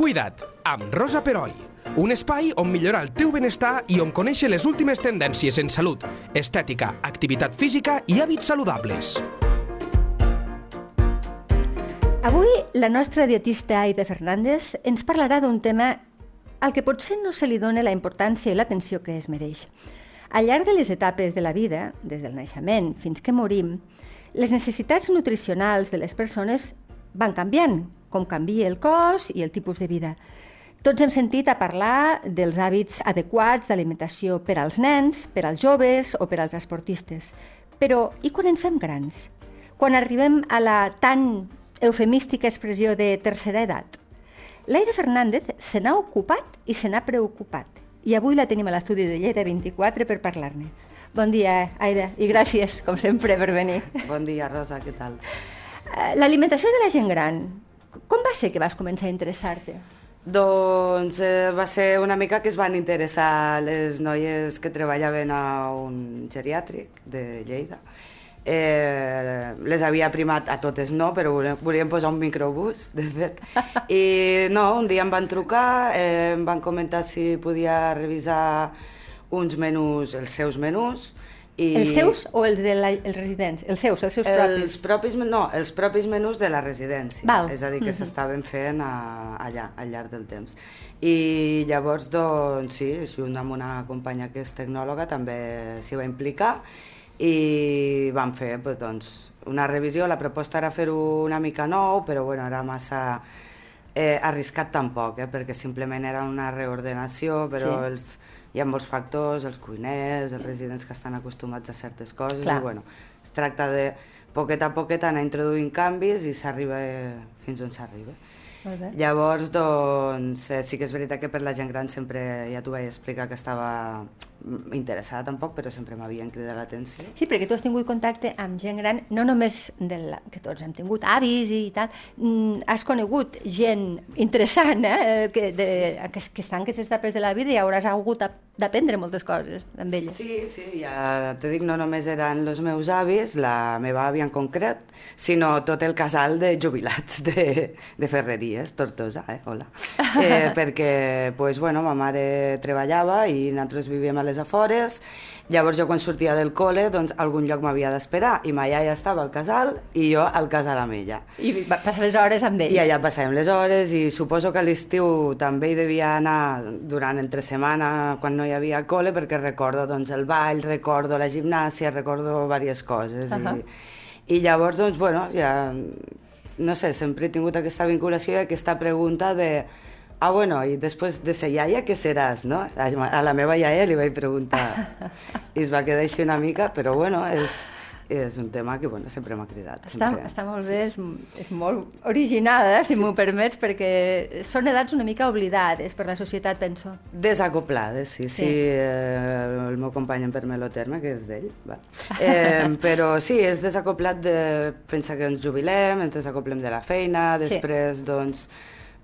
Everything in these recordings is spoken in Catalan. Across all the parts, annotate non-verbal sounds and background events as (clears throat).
Cuida't, amb Rosa Peroi. Un espai on millorar el teu benestar i on conèixer les últimes tendències en salut, estètica, activitat física i hàbits saludables. Avui la nostra dietista Aida Fernández ens parlarà d'un tema al que potser no se li dona la importància i l'atenció que es mereix. Al llarg de les etapes de la vida, des del naixement fins que morim, les necessitats nutricionals de les persones van canviant, com canvia el cos i el tipus de vida. Tots hem sentit a parlar dels hàbits adequats d'alimentació per als nens, per als joves o per als esportistes. Però i quan ens fem grans? Quan arribem a la tan eufemística expressió de tercera edat? L'Aida Fernández se n'ha ocupat i se n'ha preocupat. I avui la tenim a l'estudi de Lleida 24 per parlar-ne. Bon dia, Aida, i gràcies, com sempre, per venir. Bon dia, Rosa, què tal? Eh, l'alimentació de la gent gran, com va ser que vas començar a interessar-te? Doncs eh, va ser una mica que es van interessar les noies que treballaven a un geriàtric de Lleida. Eh, les havia primat a totes no, però volien posar un microbús, de fet. (laughs) I no, un dia em van trucar, eh, em van comentar si podia revisar uns menús, els seus menús, i... Els seus o els de residents? Els seus, els seus propis? Els propis, no, els propis menús de la residència. Val. És a dir, que mm -hmm. s'estaven fent a, allà, al llarg del temps. I llavors, doncs, sí, junt amb una companya que és tecnòloga també s'hi va implicar i vam fer doncs, una revisió. La proposta era fer-ho una mica nou, però bueno, era massa eh, arriscat tampoc, eh, perquè simplement era una reordenació, però sí. els hi ha molts factors, els cuiners, els residents que estan acostumats a certes coses, Clar. i bueno, es tracta de poquet a poquet anar introduint canvis i s'arriba fins on s'arriba. Llavors, doncs, eh, sí que és veritat que per la gent gran sempre, ja t'ho vaig explicar, que estava interessada tampoc, però sempre m'havien cridat l'atenció. Sí, perquè tu has tingut contacte amb gent gran, no només del, que tots hem tingut avis i tal, mm, has conegut gent interessant, eh, que, de, sí. que, que estan en aquestes etapes de la vida i hauràs hagut d'aprendre moltes coses amb elles. Sí, sí, ja te dic, no només eren els meus avis, la meva àvia en concret, sinó tot el casal de jubilats de, de Ferreries, Tortosa, eh? Hola. (laughs) Eh, perquè, pues, bueno, ma mare treballava i nosaltres vivíem a les afores, llavors jo quan sortia del col·le, doncs algun lloc m'havia d'esperar, i ma iaia estava al casal i jo al casal amb ella. I passaves les hores amb ells. I allà passàvem les hores, i suposo que a l'estiu també hi devia anar durant entre setmana, quan no hi havia col·le, perquè recordo doncs, el ball, recordo la gimnàsia, recordo diverses coses. Uh -huh. I, I llavors, doncs, bueno, ja, no sé, sempre he tingut aquesta vinculació i aquesta pregunta de ah, bueno, i després de ser iaia, què seràs, no? A la meva iaia li vaig preguntar (laughs) i es va quedar així una mica, però bueno, és, és un tema que bueno, sempre m'ha cridat. Està, sempre. està molt bé, és, és molt original, eh, si sí. m'ho permets, perquè són edats una mica oblidades per la societat, penso. Desacoplades, sí, sí, sí eh, el meu company em permet el terme, que és d'ell, eh, (laughs) però sí, és desacoplat de pensar que ens jubilem, ens desacoplem de la feina, després, sí. doncs,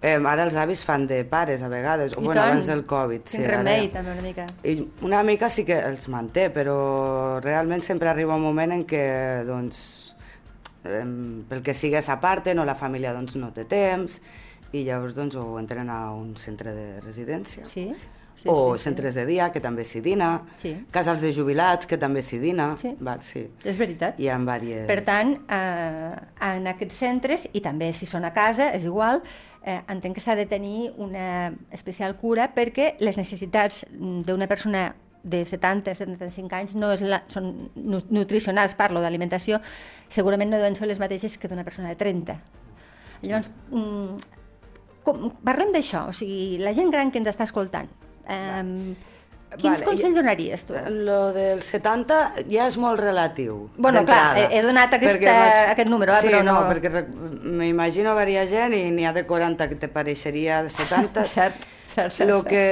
Eh, ara els avis fan de pares a vegades, o bueno, abans del Covid. Sí, remei, també, una mica. I una mica sí que els manté, però realment sempre arriba un moment en què, doncs, eh, pel que sigues a part, no, la família doncs, no té temps, i llavors doncs, ho entren a un centre de residència. Sí. Sí, o sí, centres sí. de dia, que també s'hi dina, sí. casals de jubilats, que també s'hi dina. Sí. Val, sí. És veritat. Hi ha diverses... Per tant, eh, en aquests centres, i també si són a casa, és igual, eh, entenc que s'ha de tenir una especial cura perquè les necessitats d'una persona de 70-75 anys no és la, són nutricionals, parlo d'alimentació, segurament no deuen ser les mateixes que d'una persona de 30. Llavors, mm, com, parlem d'això, o sigui, la gent gran que ens està escoltant, eh, Quins vale. consells donaries tu? Lo del 70 ja és molt relatiu. Bueno, clar, he, he donat aquesta, no aquest número, eh, sí, però no... no perquè m'imagino varia gent i n'hi ha de 40 que te pareixeria de 70. (laughs) cert, cert, cert. El que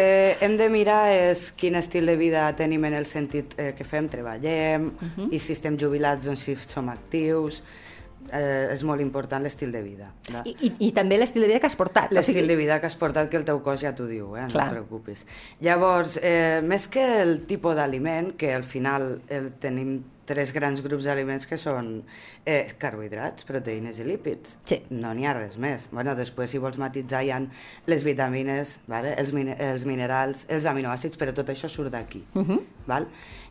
hem de mirar és quin estil de vida tenim en el sentit eh, que fem, treballem, uh -huh. i si estem jubilats, doncs si som actius, eh, és molt important l'estil de vida. I, i, I també l'estil de vida que has portat. L'estil o sigui... de vida que has portat, que el teu cos ja t'ho diu, eh? no et preocupis. Llavors, eh, més que el tipus d'aliment, que al final el tenim tres grans grups d'aliments que són eh, carbohidrats, proteïnes i lípids. Sí. No n'hi ha res més. Bueno, després, si vols matitzar, hi ha les vitamines, vale? els, mine els minerals, els aminoàcids, però tot això surt d'aquí. Uh -huh. val?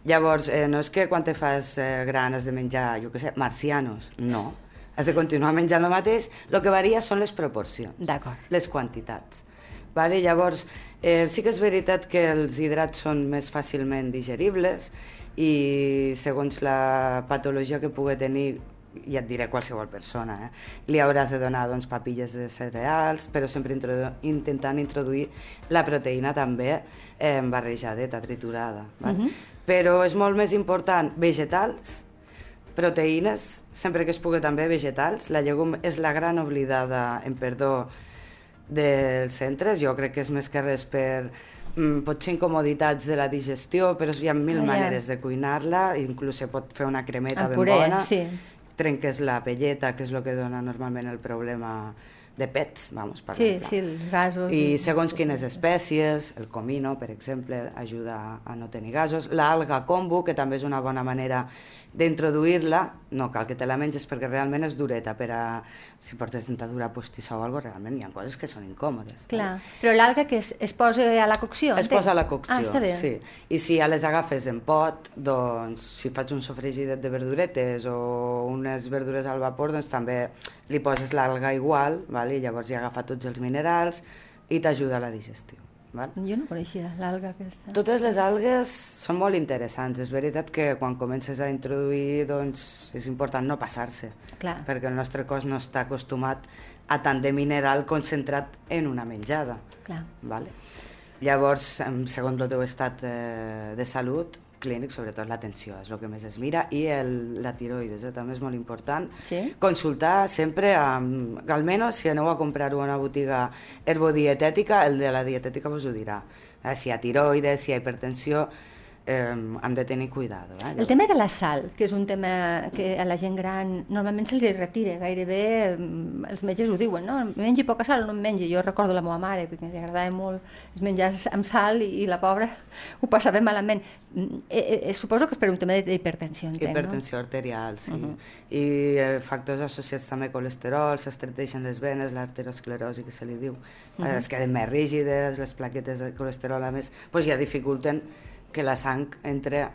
Llavors, eh, no és que quan te fas eh, gran has de menjar, jo què sé, marcianos. No. Has de continuar menjant el mateix. El que varia són les proporcions. D'acord. Les quantitats. Vale? Llavors, eh, sí que és veritat que els hidrats són més fàcilment digeribles i segons la patologia que pugui tenir ja et diré qualsevol persona, eh? li hauràs de donar doncs, papilles de cereals, però sempre introdu intentant introduir la proteïna també eh, barrejadeta, triturada. Val? Uh -huh. Però és molt més important vegetals, proteïnes, sempre que es pugui també vegetals. La llegum és la gran oblidada, en perdó, dels centres. Jo crec que és més que res per potser incomoditats de la digestió, però hi ha mil Ah, ja. maneres de cuinar-la, inclús se pot fer una cremeta En ben puré, bona, sí. trenques la pelleta, que és el que dona normalment el problema de pets, vamos, per Sí, sí, els gasos. I segons quines espècies, el comino, per exemple, ajuda a no tenir gasos. L'alga kombu, que també és una bona manera d'introduir-la, no cal que te la menges perquè realment és dureta, per a, si portes dentadura postissa o alguna realment hi ha coses que són incòmodes. Clar, però l'alga que es, es posa a la cocció? Es entenc? posa a la cocció, ah, està bé. sí. I si ja les agafes en pot, doncs si faig un sofregidet de verduretes o unes verdures al vapor, doncs també li poses l'alga igual, val? i llavors hi agafa tots els minerals i t'ajuda a la digestió. Val? Jo no coneixia l'alga aquesta. Totes les algues són molt interessants. És veritat que quan comences a introduir doncs, és important no passar-se, perquè el nostre cos no està acostumat a tant de mineral concentrat en una menjada. Clar. Vale? Llavors, segons el teu estat eh, de salut clínic, sobretot l'atenció, és el que més es mira, i el, la tiroides, eh, també és molt important. Sí? Consultar sempre, amb, almenys si aneu a comprar-ho a una botiga herbodietètica, el de la dietètica vos ho dirà. Eh, si hi ha tiroides, si hi ha hipertensió, eh, hem de tenir cuidado. Eh? El tema de la sal, que és un tema que a la gent gran normalment se'ls retira, gairebé els metges ho diuen, no? Mengi poca sal o no en mengi. Jo recordo la meva mare, que li agradava molt els menjars amb sal i, i la pobra (laughs) ho passava malament. Mm, Eh, eh, suposo que és per un tema d'hipertensió, entenc, Hipertensió arterial, sí. Mhm. I eh, factors associats també a colesterol, s'estreteixen les venes, l'arteriosclerosi que se li diu, eh, es queden més rígides, les plaquetes de colesterol a més, doncs ja dificulten que la sang entre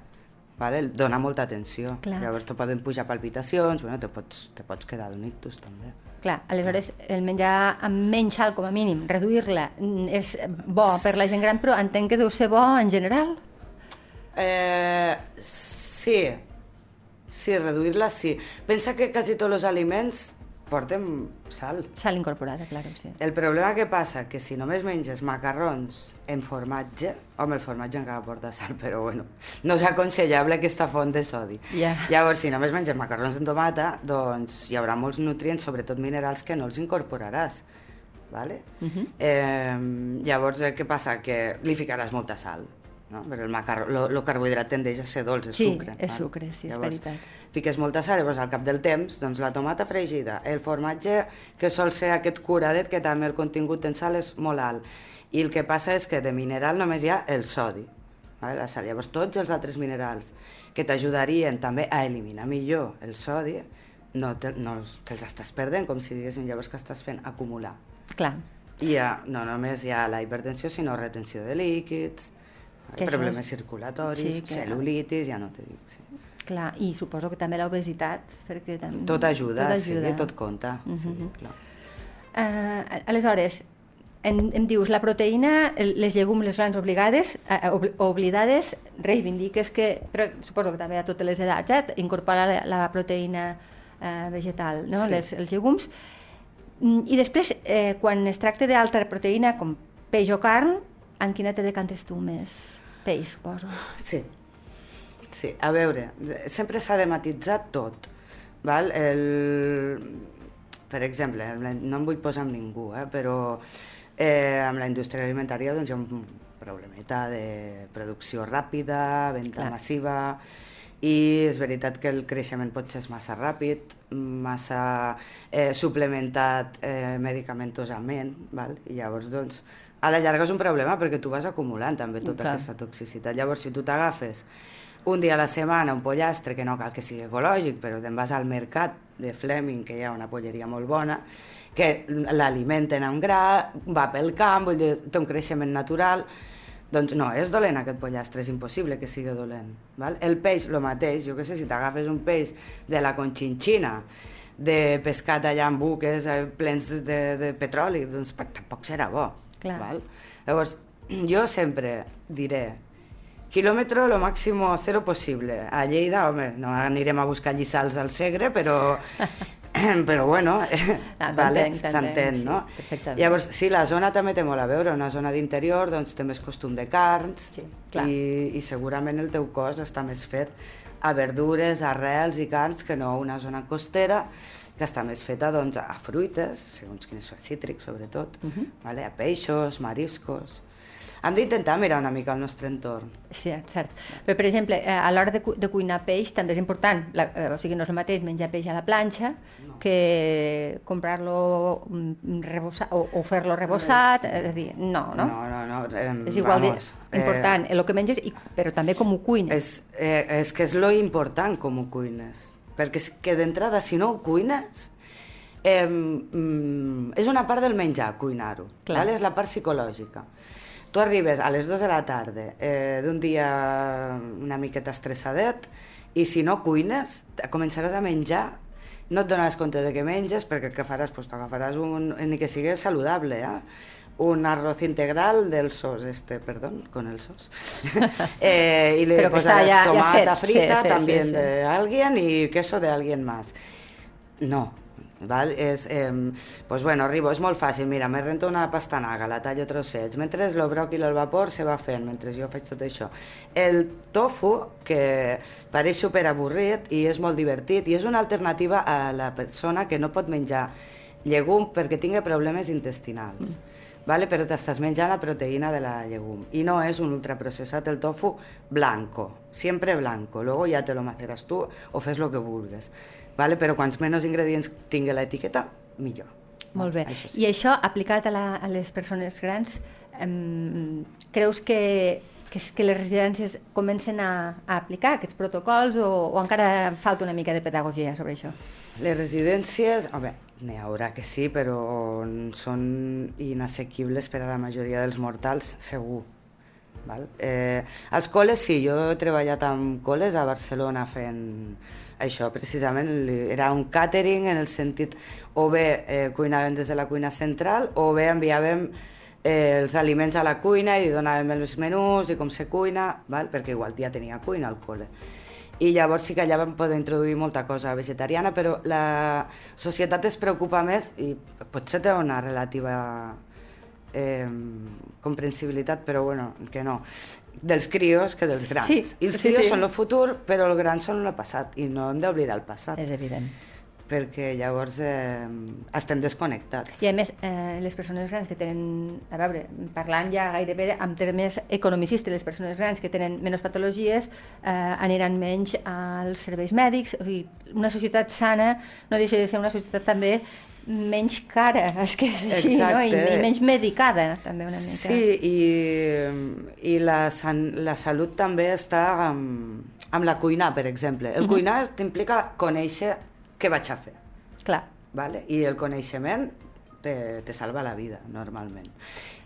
vale? dona molta tensió. Clar. Llavors te poden pujar palpitacions, bueno, te pots, te pots quedar d'un ictus també. Clar, aleshores el menjar amb menys sal com a mínim, reduir-la mm, és bo per la gent gran, però entenc que deu ser bo en general. Eh, sí, sí, reduir-la sí. Pensa que quasi tots els aliments porten sal. Sal incorporada, clar, sí. El problema que passa que si només menges macarrons en formatge, home, el formatge encara porta sal, (laughs) però bueno, no és aconsellable aquesta font de sodi. Ja. Llavors, si només menges macarrons en tomata, doncs hi haurà molts nutrients, sobretot minerals, que no els incorporaràs. Vale? Uh -huh. eh, llavors, què passa? Que li ficaràs molta sal. No? Però el, macarró, lo, lo carbohidrat tendeix a ser dolç, és Sí, sucre. és val? sucre, sí, és llavors, veritat. Fiques molta sal, llavors al cap del temps, doncs la tomata fregida, el formatge, que sol ser aquest curadet, que també el contingut en sal és molt alt. I el que passa és que de mineral només hi ha el sodi, vale? la sal. Llavors tots els altres minerals que t'ajudarien també a eliminar millor el sodi, no, te, no te'ls estàs perdent, com si diguéssim, llavors que estàs fent acumular. Clar, I ja, no només hi ha la hipertensió, sinó retenció de líquids, Que problemes és- circulatoris, Sí, que- cel·lulitis, ja no te dic. Sí. clar. I suposo que també l'obesitat, perquè també... Tot ajuda, tot sí, ajuda. tot compta. sí, Mhm. clar. Uh, aleshores, em, em dius, la proteïna, les llegums, les grans obligades, uh, ob oblidades, reivindiques que, però suposo que també a totes les edats, eh, incorporar la, la proteïna uh, vegetal, no? Sí. les, els llegums. Mm, I després, eh, quan es tracta d'altra proteïna, com peix o carn, en quina te decantes tu més? Peix, suposo. Sí. Sí, a veure, sempre s'ha de matitzar tot. Val? El... Per exemple, no em vull posar amb ningú, eh? però eh, amb la indústria alimentària doncs, hi ha un problemeta de producció ràpida, venda Clar. massiva, i és veritat que el creixement pot ser massa ràpid, massa eh, suplementat eh, medicamentosament, val? i llavors doncs, a la llarga és un problema perquè tu vas acumulant també tota Clar. aquesta toxicitat. Llavors, si tu t'agafes un dia a la setmana un pollastre, que no cal que sigui ecològic, però te'n vas al mercat de Fleming, que hi ha una polleria molt bona, que l'alimenten amb gra, va pel camp, vull dir, té un creixement natural, doncs no, és dolent aquest pollastre, és impossible que sigui dolent. Val? El peix, el mateix, jo què sé, si t'agafes un peix de la Conchinchina, de pescat allà amb buques eh, plens de, de petroli, doncs tampoc serà bo. Clar. Val? Llavors, (clears throat) jo sempre diré, quilòmetre lo màximo zero possible. A Lleida, home, no anirem a buscar lliçals al Segre, però (laughs) (clears throat) però bueno, Ah, vale, t'entenc, t'entenc, s'entén, sí, no? perfectament. Llavors, sí, la zona també té molt a veure, una zona d'interior doncs té més costum de carns Sí, clar. i, i segurament el teu cos està més fet a verdures, arrels i carns que no una zona costera que està més feta doncs, a fruites, segons quins són cítrics sobretot, Mhm. vale? a peixos, mariscos... Hem d'intentar mirar una mica el nostre entorn. Sí, cert. Però, per exemple, eh, a l'hora de, cu de cuinar peix també és important. La, eh, o sigui, no és el mateix menjar peix a la planxa que comprar-lo mm, rebossat o, o fer-lo rebossat, és a dir, no, no? No, no, no. Eh, és igual vamos, de important el que menges, i, però també com ho cuines. És, eh, és que és lo important com ho cuines. Perquè és que d'entrada, si no ho cuines, eh, mm, és una part del menjar, cuinar-ho. Vale? És la part psicològica. Tu arribes a les 2 de la tarda eh, d'un dia una miqueta estressadet i si no cuines, començaràs a menjar no et donaràs compte de què menges perquè què faràs? Pues t'agafaràs un, ni que sigui saludable, eh? Un arroz integral del sos, este, perdón, con el sos. (laughs) eh, y le Pero ya- ya tomata fet, frita sí, sí, también sí, sí. de alguien y queso de alguien más. No, val? És, eh, pues bueno, arribo, és molt fàcil, mira, me rento una pastanaga, la tallo a trossets, mentre el bròquil al vapor se va fent, mentre jo faig tot això. El tofu, que pareix super avorrit i és molt divertit, i és una alternativa a la persona que no pot menjar llegum perquè tingui problemes intestinals. Mm. Vale? però t'estàs menjant la proteïna de la llegum i no és un ultraprocessat el tofu blanco, siempre blanco luego ya te lo maceras tú o fes lo que vulgues vale? però quants menys ingredients tingui l'etiqueta, millor Molt bé. Això sí. I això, aplicat a, la, a les persones grans, em, creus que, que, que les residències comencen a, a aplicar aquests protocols o, o encara falta una mica de pedagogia sobre això? Les residències, home, n'hi haurà que sí, però són inassequibles per a la majoria dels mortals, segur. Val? Eh, als col·les sí, jo he treballat amb col·les a Barcelona fent això, precisament, era un catering en el sentit, o bé eh, cuinàvem des de la cuina central, o bé enviàvem eh, els aliments a la cuina i donàvem els menús i com se cuina, val? perquè igual ja tenia cuina al col·le i llavors sí que allà vam poder introduir molta cosa vegetariana, però la societat es preocupa més i potser té una relativa eh, comprensibilitat, però bueno, que no, dels crios que dels grans. Sí, I els sí, crios sí. són el futur, però els grans són el passat, i no hem d'oblidar el passat, És evident. Perquè llavors eh, estem desconnectats. I a més, eh, les persones grans que tenen, a veure, parlant ja gairebé amb termes economicistes, les persones grans que tenen menys patologies eh, aniran menys als serveis mèdics, o sigui, una societat sana no deixa de ser una societat també menys cara, (laughs) és que és així, no? I, Exacte. I menys medicada, també una mica. Sí, i, i la, san, la salut també està amb, amb la cuina, per exemple. El Mhm. cuinar t'implica conèixer què vaig a fer, Clar, vale? i el coneixement te, te salva la vida, normalment.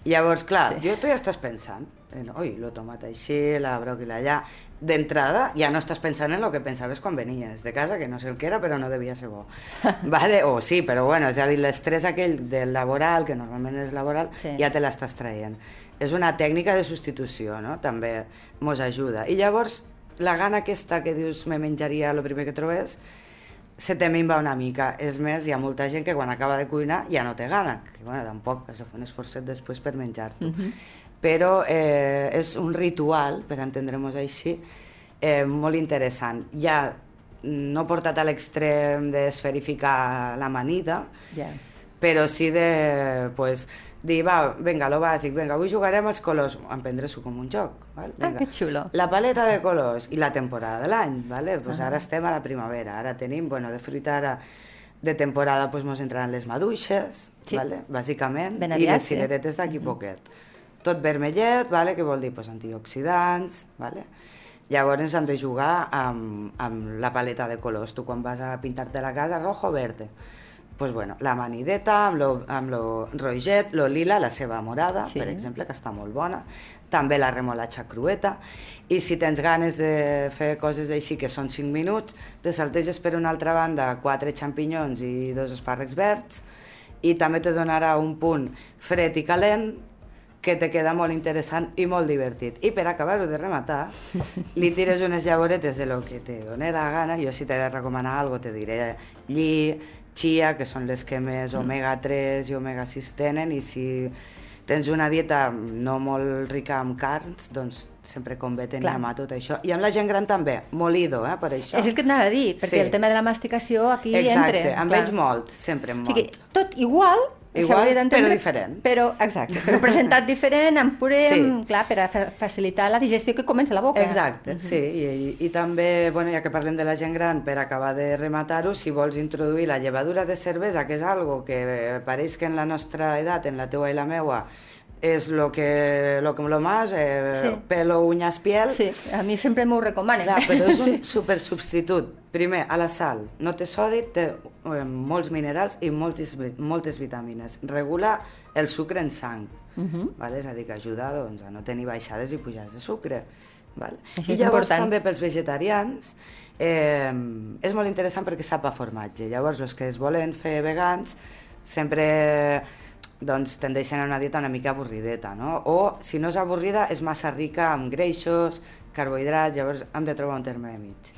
Llavors, clar, Sí. jo tu ja estàs pensant en, oi, el tomat així, la bròquil allà, d'entrada ja no estàs pensant en el que pensaves quan venies de casa, que no sé el que era, però no devia ser bo. (laughs) vale? O sí, però bueno, és a dir, l'estrès aquell del laboral, que normalment és laboral, Sí. ja te l'estàs traient. És una tècnica de substitució, no? També mos ajuda. I llavors, la gana aquesta que dius me menjaria el primer que trobés, se te minva una mica. És més, hi ha molta gent que quan acaba de cuinar ja no té gana, que bueno, tampoc has de fer un esforçet després per menjar-t'ho. Mhm. Però eh, és un ritual, per entendre-nos així, eh, molt interessant. Ja no portat a l'extrem d'esferificar l'amanida, ja. però sí de pues, dir, va, vinga, lo bàsic, vinga, avui jugarem als colors, emprendre-s'ho com un joc. Val? Ah, Vinga. que xulo. La paleta de colors i la temporada de l'any, ¿vale? pues ara estem a la primavera, ara tenim, bueno, de fruita ara de temporada pues, mos entraran les maduixes, Sí. vale? bàsicament, Ben i aviat, les sí. cireretes d'aquí poquet. Tot vermellet, vale? que vol dir pues, antioxidants, vale? Llavors hem de jugar amb, amb la paleta de colors. Tu quan vas a pintar-te la casa, rojo o verde. Pues bueno, la manideta amb lo, amb lo roget, lo lila, la seva morada, Sí. per exemple, que està molt bona, també la remolatxa crueta, i si tens ganes de fer coses així que són 5 minuts, te salteges per una altra banda 4 xampinyons i dos espàrrecs verds, i també te donarà un punt fred i calent que te queda molt interessant i molt divertit. I per acabar-ho de rematar, (laughs) li tires unes llavoretes de lo que te doni la gana. Jo si t'he de recomanar algo te diré lli, chia, que són les que més omega 3 i omega 6 tenen, i si tens una dieta no molt rica en carns, doncs sempre convé tenir Clar. a mà tot això. I amb la gent gran també, molido, eh, per això. És el que et anava a dir, perquè Sí. el tema de la masticació aquí Exacte, entra. amb clar. ells molt, sempre O molt. sigui, tot igual, Igual, però diferent. Però, exacte, però presentat diferent, amb puré, Sí. amb, clar, per a fa- facilitar la digestió que comença a la boca. Exacte, sí, i, i, i també, bueno, ja que parlem de la gent gran, per acabar de rematar-ho, si vols introduir la llevadura de cervesa, que és algo que pareix que en la nostra edat, en la teua i la meua, és lo que lo, que lo más, eh, Sí. pelo, uñas, piel, Sí, a mi sempre m'ho recomanen. Clar, però és un (laughs) Sí. super substitut. Primer, a la sal, no té sodi, té eh, molts minerals i moltes, moltes vitamines. Regula el sucre en sang, Mhm. vale? és a dir, que ajuda doncs, a no tenir baixades i pujades de sucre. Vale? Això I llavors important. també pels vegetarians eh, és molt interessant perquè sap a formatge. Llavors, els que es volen fer vegans sempre doncs tendeixen a una dieta una mica avorrideta, no? O, si no és avorrida, és massa rica en greixos, carbohidrats, llavors hem de trobar un terme de mig.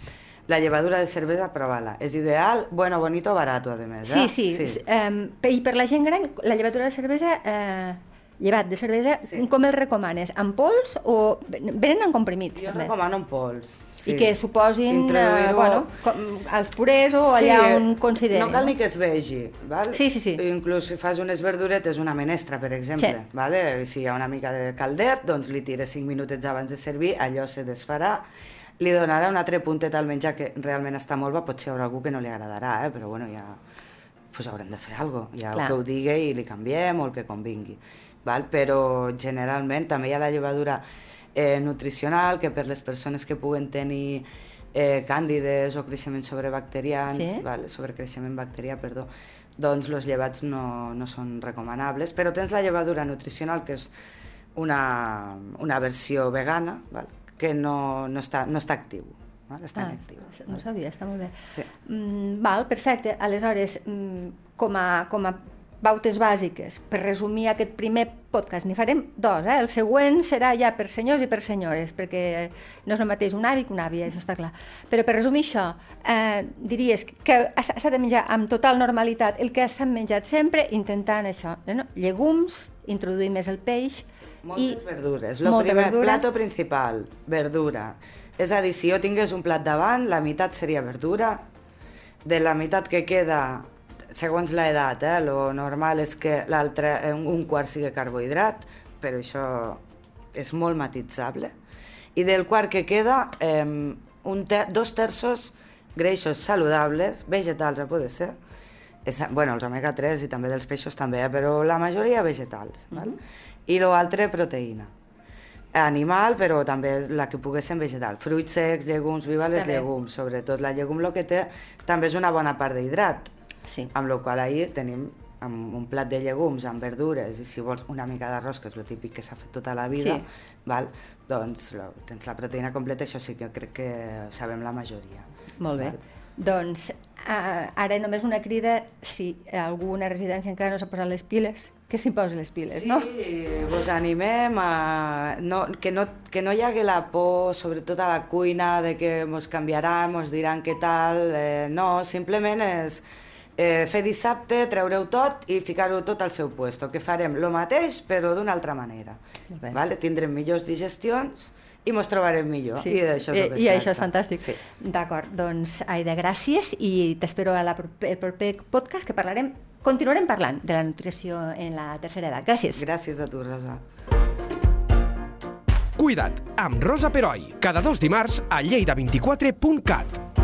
La llevadura de cervesa, prova-la. És ideal, bueno, bonito, barato, a més. Sí, Eh? sí. sí. Um, I per la gent gran, la llevatura de cervesa, eh, llevat de cervesa, Sí. com el recomanes? En pols o venen en comprimits? Jo també? recomano en pols. Sí. I que suposin eh, bueno, com, els purés o allà on consideri. No cal ni que es vegi, val? Sí, sí, sí. Inclús si fas unes verduretes, una menestra, per exemple, Sí. vale? Si hi ha una mica de caldet, doncs li tires 5 minutets abans de servir, allò se desfarà, li donarà un altre puntet al menjar que realment està molt bo, potser hi haurà algú que no li agradarà, eh? però bueno, ja pues haurem de fer alguna cosa, ja Clar. el que ho digui i li canviem o el que convingui. Val? Però generalment també hi ha la llevadura eh, nutricional, que per les persones que puguen tenir eh, càndides o creixements sobrebacterians, Sí. val? sobrecreixement bacterià, perdó, doncs els llevats no, no són recomanables, però tens la llevadura nutricional, que és una, una versió vegana, val? que no, no, està, no està actiu, val? està Ah, inactiu. no ho sabia, està molt bé. Sí. Mm, val, perfecte. Aleshores, mm, com, a, com a pautes bàsiques, per resumir aquest primer podcast, n'hi farem dos, eh? el següent serà ja per senyors i per senyores, perquè no és el mateix un avi que una àvia, això està clar. Però per resumir això, eh, diries que s'ha de menjar amb total normalitat el que s'han menjat sempre, intentant això, no? llegums, introduir més el peix, Moltes i verdures. Lo molta primer, verdura. plato principal, verdura. És a dir, si jo tingués un plat davant, la meitat seria verdura, de la meitat que queda, segons l'edat, eh, lo normal és que l'altre, eh, un quart sigui carbohidrat, però això és molt matitzable. I del quart que queda, eh, un ter dos terços greixos saludables, vegetals a poder ser, és, bueno, els omega-3 i també dels peixos també, eh, però la majoria vegetals. val? I l'altre, proteïna. Animal, però també la que pugui ser vegetal. Fruits secs, llegums, viva les Està bé. llegums. Sobretot la llegum el que té també és una bona part d'hidrat. Sí. Amb la qual ahir tenim amb un plat de llegums, amb verdures, i si vols una mica d'arròs, que és el típic que s'ha fet tota la vida, Sí. val? doncs la, tens la proteïna completa, això sí que crec que sabem la majoria. Molt bé. Val? Doncs uh, ara només una crida, si alguna residència encara no s'ha posat les piles, que s'hi posi les piles, sí, no? vos animem a... No, que, no, que no hi hagi la por, sobretot a la cuina, de que mos canviaran, mos diran què tal... Eh, no, simplement és eh, fer dissabte, treure-ho tot i ficar-ho tot al seu puesto, que farem lo mateix però d'una altra manera. Vale? Tindrem millors digestions i mos trobarem millor. I d'això és I, es i això és fantàstic. Sí. D'acord, doncs, Aida, gràcies i t'espero a la proper, el proper podcast que parlarem, continuarem parlant de la nutrició en la tercera edat. Gràcies. Gràcies a tu, Rosa. Cuida't, amb Rosa Peroi, cada dos dimarts a lleida24.cat.